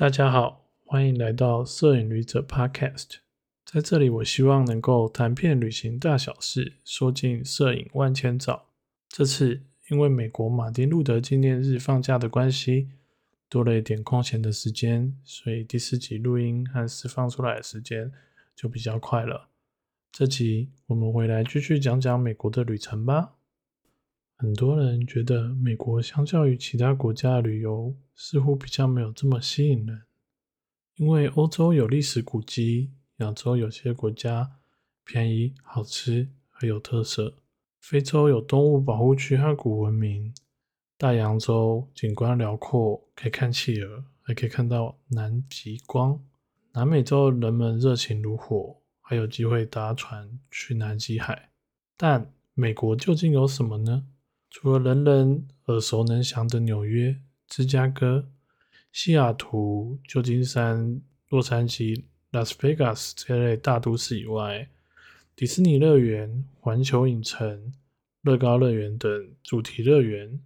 大家好，欢迎来到摄影旅者 Podcast。在这里，我希望能够谈遍旅行大小事，说尽摄影万千兆。这次因为美国马丁路德纪念日放假的关系，多了一点空闲的时间，所以第四集录音和释放出来的时间就比较快了。这集我们回来继续讲讲美国的旅程吧。很多人觉得美国相较于其他国家的旅游，似乎比较没有这么吸引人，因为欧洲有历史古迹，亚洲有些国家便宜、好吃还有特色，非洲有动物保护区和古文明，大洋洲景观辽阔，可以看企鹅，还可以看到南极光。南美洲人们热情如火，还有机会搭船去南极海。但美国究竟有什么呢？除了人人耳熟能详的纽约、芝加哥、西雅图、旧金山、洛杉矶、拉斯维加斯这类大都市以外，迪士尼乐园、环球影城、乐高乐园等主题乐园，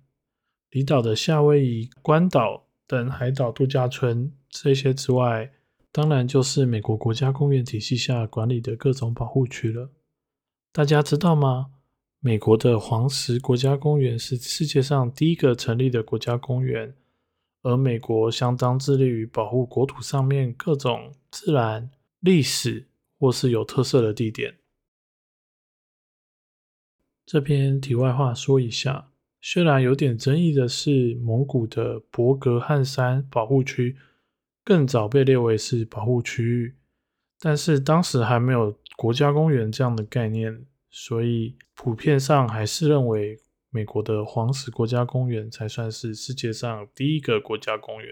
离岛的夏威夷、关岛等海岛度假村，这些之外，当然就是美国国家公园体系下管理的各种保护区了。大家知道吗？美国的黄石国家公园是世界上第一个成立的国家公园，而美国相当致力于保护国土上面各种自然、历史或是有特色的地点。这边题外话说一下，虽然有点争议的是，蒙古的博格汉山保护区更早被列为是保护区域，但是当时还没有国家公园这样的概念。所以，普遍上还是认为美国的黄石国家公园才算是世界上第一个国家公园。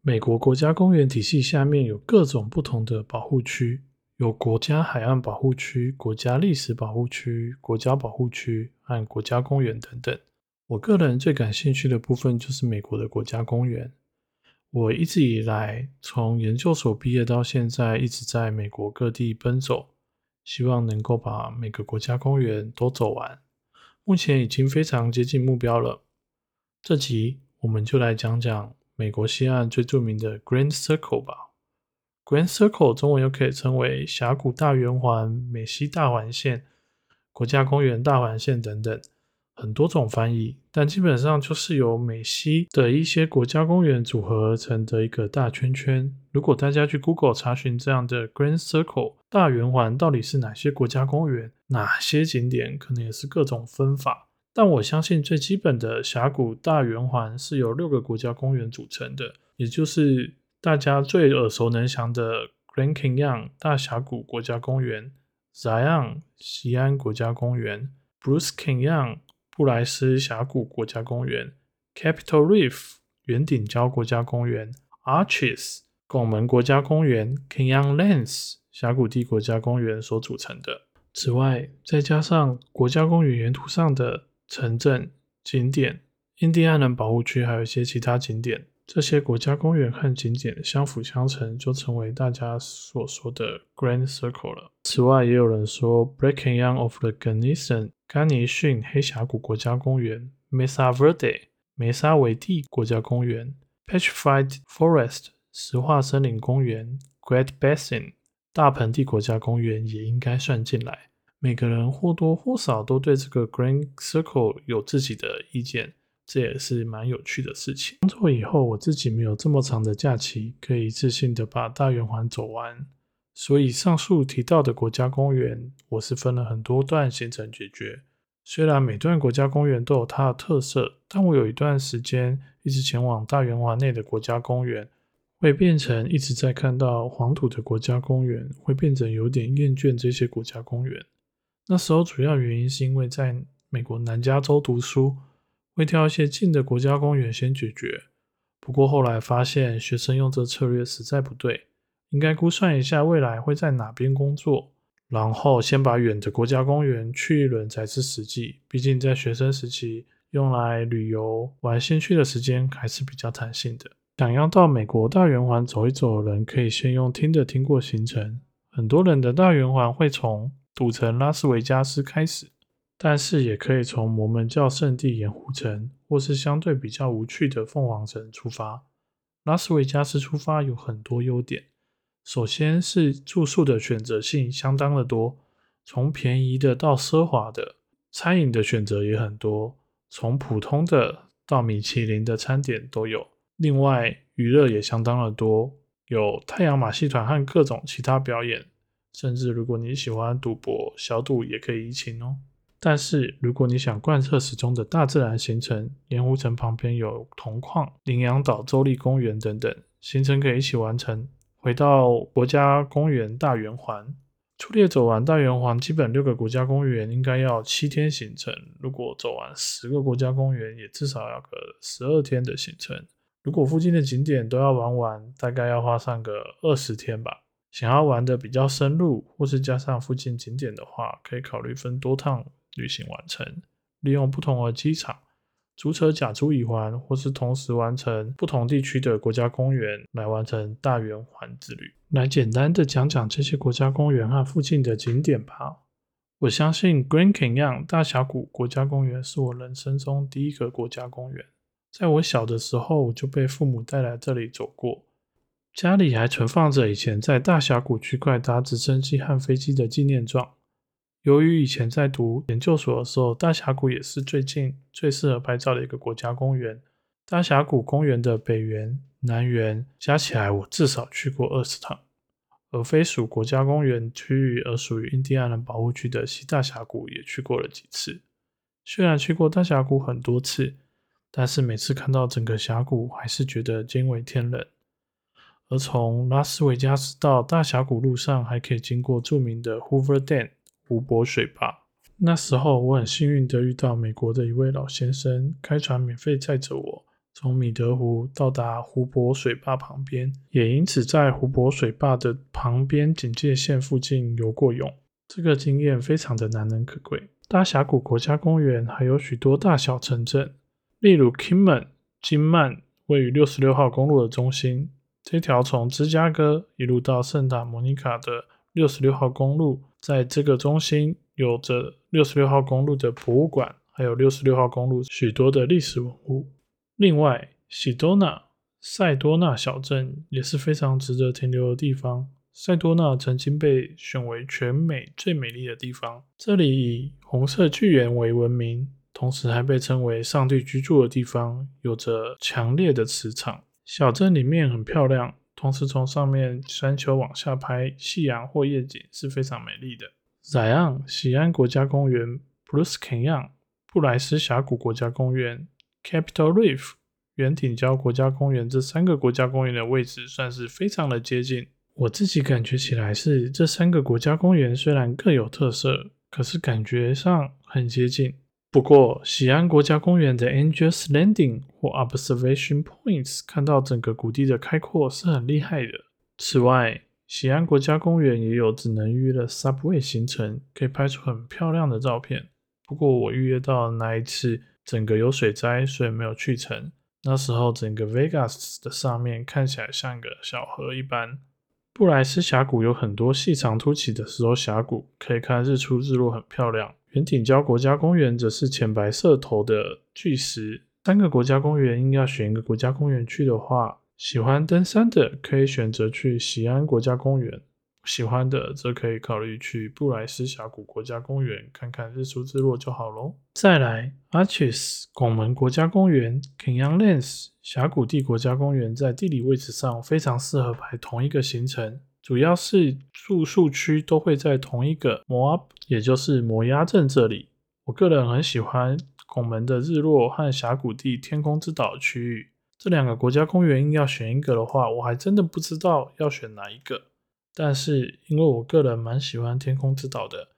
美国国家公园体系下面有各种不同的保护区，有国家海岸保护区、国家历史保护区、国家保护区和国家公园等等。我个人最感兴趣的部分就是美国的国家公园。我一直以来从研究所毕业到现在，一直在美国各地奔走。希望能够把每个国家公园都走完，目前已经非常接近目标了。这集我们就来讲讲美国西岸最著名的 Grand Circle 吧。Grand Circle 中文又可以称为峡谷大圆环、美西大环线、国家公园大环线等等。很多种翻译，但基本上就是由美西的一些国家公园组合而成的一个大圈圈。如果大家去 Google 查询这样的 Grand Circle 大圆环到底是哪些国家公园、哪些景点，可能也是各种分法。但我相信最基本的峡谷大圆环是由六个国家公园组成的，也就是大家最耳熟能详的 Grand Canyon 大峡谷国家公园、Zion 西安国家公园、Bruce Canyon。布莱斯峡谷国家公园、Capitol Reef 圆顶礁国家公园、Arches 拱门国家公园、Canyonlands 峡谷地国家公园所组成的。此外，再加上国家公园沿途上的城镇景点、印第安人保护区，还有一些其他景点。这些国家公园和景点相辅相成，就成为大家所说的 Grand Circle 了。此外，也有人说 Breaking Young of the Gunnison 甘尼逊黑峡谷国家公园、Mesa Verde 梅沙维蒂国家公园、Petrified Forest 石化森林公园、Great Basin 大盆地国家公园也应该算进来。每个人或多或少都对这个 Grand Circle 有自己的意见。这也是蛮有趣的事情。工作以后，我自己没有这么长的假期，可以一次性的把大圆环走完。所以上述提到的国家公园，我是分了很多段行程解决。虽然每段国家公园都有它的特色，但我有一段时间一直前往大圆环内的国家公园，会变成一直在看到黄土的国家公园，会变成有点厌倦这些国家公园。那时候主要原因是因为在美国南加州读书。会挑一些近的国家公园先解决，不过后来发现学生用这策略实在不对，应该估算一下未来会在哪边工作，然后先把远的国家公园去一轮才是实际。毕竟在学生时期用来旅游玩兴趣的时间还是比较弹性的。想要到美国大圆环走一走的人，可以先用听的听过行程。很多人的大圆环会从赌城拉斯维加斯开始。但是也可以从摩门教圣地盐湖城，或是相对比较无趣的凤凰城出发。拉斯维加斯出发有很多优点。首先是住宿的选择性相当的多，从便宜的到奢华的，餐饮的选择也很多，从普通的到米其林的餐点都有。另外，娱乐也相当的多，有太阳马戏团和各种其他表演，甚至如果你喜欢赌博，小赌也可以一起哦。但是，如果你想贯彻始终的大自然行程，盐湖城旁边有铜矿、羚羊岛州立公园等等，行程可以一起完成。回到国家公园大圆环，粗略走完大圆环，基本六个国家公园应该要七天行程。如果走完十个国家公园，也至少要个十二天的行程。如果附近的景点都要玩完，大概要花上个二十天吧。想要玩的比较深入，或是加上附近景点的话，可以考虑分多趟旅行完成，利用不同的机场。租车假租一环，或是同时完成不同地区的国家公园，来完成大圆环之旅。来简单的讲讲这些国家公园和附近的景点吧。我相信 Grand Canyon 大峡谷国家公园是我人生中第一个国家公园。在我小的时候，就被父母带来这里走过，家里还存放着以前在大峡谷区块搭直升机和飞机的纪念状。由于以前在读研究所的时候，大峡谷也是最近最适合拍照的一个国家公园。大峡谷公园的北园、南园加起来，我至少去过二十趟。而非属国家公园区域而属于印第安人保护区的西大峡谷也去过了几次。虽然去过大峡谷很多次，但是每次看到整个峡谷，还是觉得惊为天人。而从拉斯维加斯到大峡谷路上，还可以经过著名的 Hoover Dam。湖泊水坝，那时候我很幸运的遇到美国的一位老先生，开船免费载着我从米德湖到达湖泊水坝旁边，也因此在湖泊水坝的旁边警戒线附近游过泳。这个经验非常的难能可贵。大峡谷国家公园还有许多大小城镇，例如 Kimman 金曼位于六十六号公路的中心，这条从芝加哥一路到圣塔莫尼卡的六十六号公路。在这个中心有着六十六号公路的博物馆，还有六十六号公路许多的历史文物。另外，喜多纳塞多纳小镇也是非常值得停留的地方。塞多纳曾经被选为全美最美丽的地方，这里以红色巨岩为闻名，同时还被称为上帝居住的地方，有着强烈的磁场。小镇里面很漂亮。同时，从上面山丘往下拍夕阳或夜景是非常美丽的。Zion 喜安国家公园、Bruce Canyon 布莱斯峡谷国家公园、Capital Reef 圆顶礁国家公园这三个国家公园的位置算是非常的接近。我自己感觉起来是这三个国家公园虽然各有特色，可是感觉上很接近。不过，喜安国家公园的 Angels Landing 或 Observation Points 看到整个谷地的开阔是很厉害的。此外，喜安国家公园也有只能预约的 Subway 行程，可以拍出很漂亮的照片。不过我预约到那一次，整个有水灾，所以没有去成。那时候整个 Vegas 的上面看起来像个小河一般。布莱斯峡谷有很多细长凸起的石头峡谷，可以看日出日落，很漂亮。圆顶礁国家公园则是浅白色头的巨石。三个国家公园硬要选一个国家公园去的话，喜欢登山的可以选择去喜安国家公园，喜欢的则可以考虑去布莱斯峡谷国家公园看看日出日落就好喽。再来，Arches 拱门国家公园、Canyonlands 峡谷地国家公园在地理位置上非常适合排同一个行程。主要是住宿区都会在同一个摩阿，也就是摩崖镇这里。我个人很喜欢拱门的日落和峡谷地天空之岛区域。这两个国家公园硬要选一个的话，我还真的不知道要选哪一个。但是因为我个人蛮喜欢天空之岛的，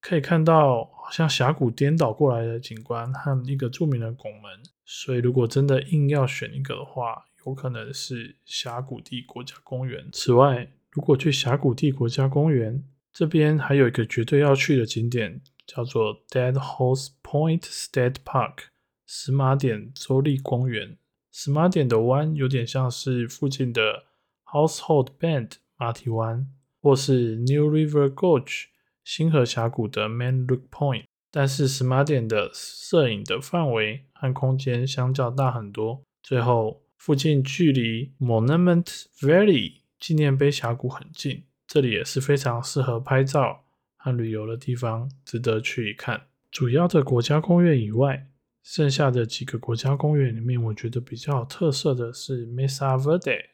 可以看到好像峡谷颠倒过来的景观和一个著名的拱门，所以如果真的硬要选一个的话，有可能是峡谷地国家公园。此外，如果去峡谷地国家公园这边，还有一个绝对要去的景点，叫做 Dead Horse Point State Park（ 死马点州立公园）。死马点的湾有点像是附近的 Household Bend（ 马蹄湾）或是 New River Gorge（ 星河峡谷的 Man Look Point），但是死马点的摄影的范围和空间相较大很多。最后，附近距离 Monument Valley 纪念碑峡谷很近，这里也是非常适合拍照和旅游的地方，值得去一看。主要的国家公园以外，剩下的几个国家公园里面，我觉得比较有特色的是 Mesa Verde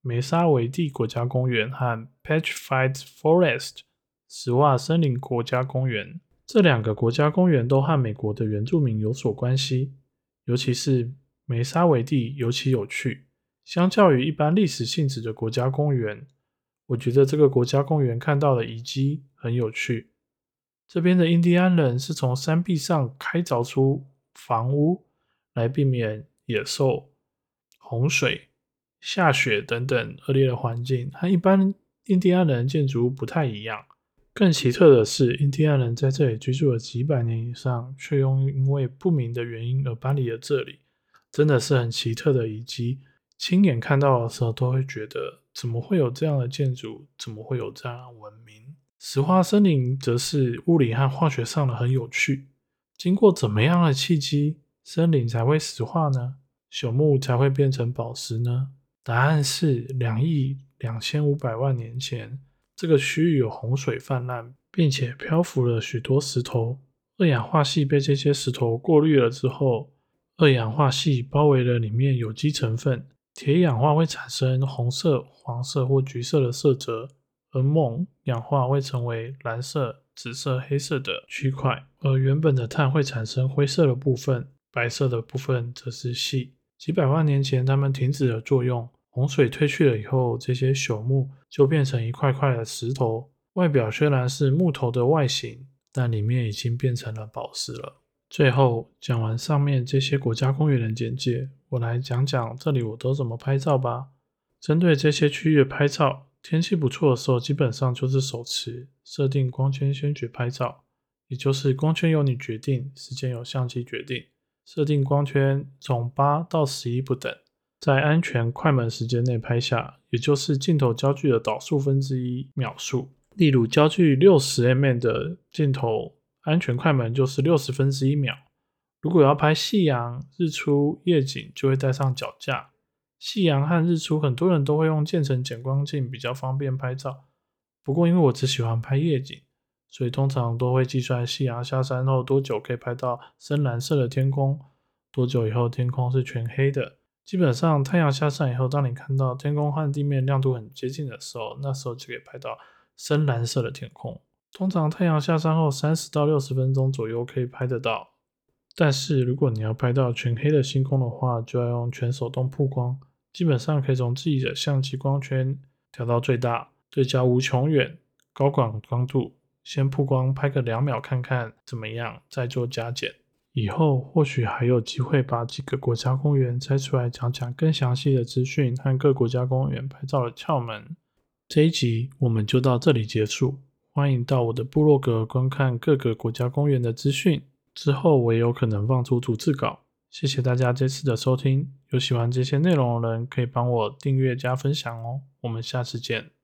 梅沙维蒂国家公园和 Petrified Forest 石化森林国家公园。这两个国家公园都和美国的原住民有所关系，尤其是梅沙维蒂尤其有趣。相较于一般历史性质的国家公园，我觉得这个国家公园看到的遗迹很有趣。这边的印第安人是从山壁上开凿出。房屋来避免野兽、洪水、下雪等等恶劣的环境，和一般印第安人建筑物不太一样。更奇特的是，印第安人在这里居住了几百年以上，却又因为不明的原因而搬离了这里，真的是很奇特的遗迹。亲眼看到的时候，都会觉得怎么会有这样的建筑，怎么会有这样文明？石化森林则是物理和化学上的很有趣。经过怎么样的契机，森林才会石化呢？朽木才会变成宝石呢？答案是两亿两千五百万年前，这个区域有洪水泛滥，并且漂浮了许多石头。二氧化系被这些石头过滤了之后，二氧化系包围了里面有机成分，铁氧化会产生红色、黄色或橘色的色泽，而锰氧化会成为蓝色。紫色、黑色的区块，而原本的碳会产生灰色的部分，白色的部分则是锡。几百万年前，它们停止了作用，洪水退去了以后，这些朽木就变成一块块的石头，外表虽然是木头的外形，但里面已经变成了宝石了。最后讲完上面这些国家公园的简介，我来讲讲这里我都怎么拍照吧。针对这些区域拍照。天气不错的时候，基本上就是手持设定光圈先决拍照，也就是光圈由你决定，时间由相机决定。设定光圈从八到十一不等，在安全快门时间内拍下，也就是镜头焦距的导数分之一秒数。例如焦距六十 mm 的镜头，安全快门就是六十分之一秒。如果要拍夕阳、日出、夜景，就会带上脚架。夕阳和日出，很多人都会用渐层减光镜比较方便拍照。不过，因为我只喜欢拍夜景，所以通常都会计算夕阳下山后多久可以拍到深蓝色的天空，多久以后天空是全黑的。基本上，太阳下山以后，当你看到天空和地面亮度很接近的时候，那时候就可以拍到深蓝色的天空。通常太阳下山后三十到六十分钟左右可以拍得到。但是，如果你要拍到全黑的星空的话，就要用全手动曝光。基本上可以从自己的相机光圈调到最大，对焦无穷远，高广光度，先曝光拍个两秒看看怎么样，再做加减。以后或许还有机会把几个国家公园拆出来讲讲更详细的资讯和各国家公园拍照的窍门。这一集我们就到这里结束，欢迎到我的部落格观看各个国家公园的资讯。之后我也有可能放出逐字稿，谢谢大家这次的收听。有喜欢这些内容的人，可以帮我订阅加分享哦。我们下次见。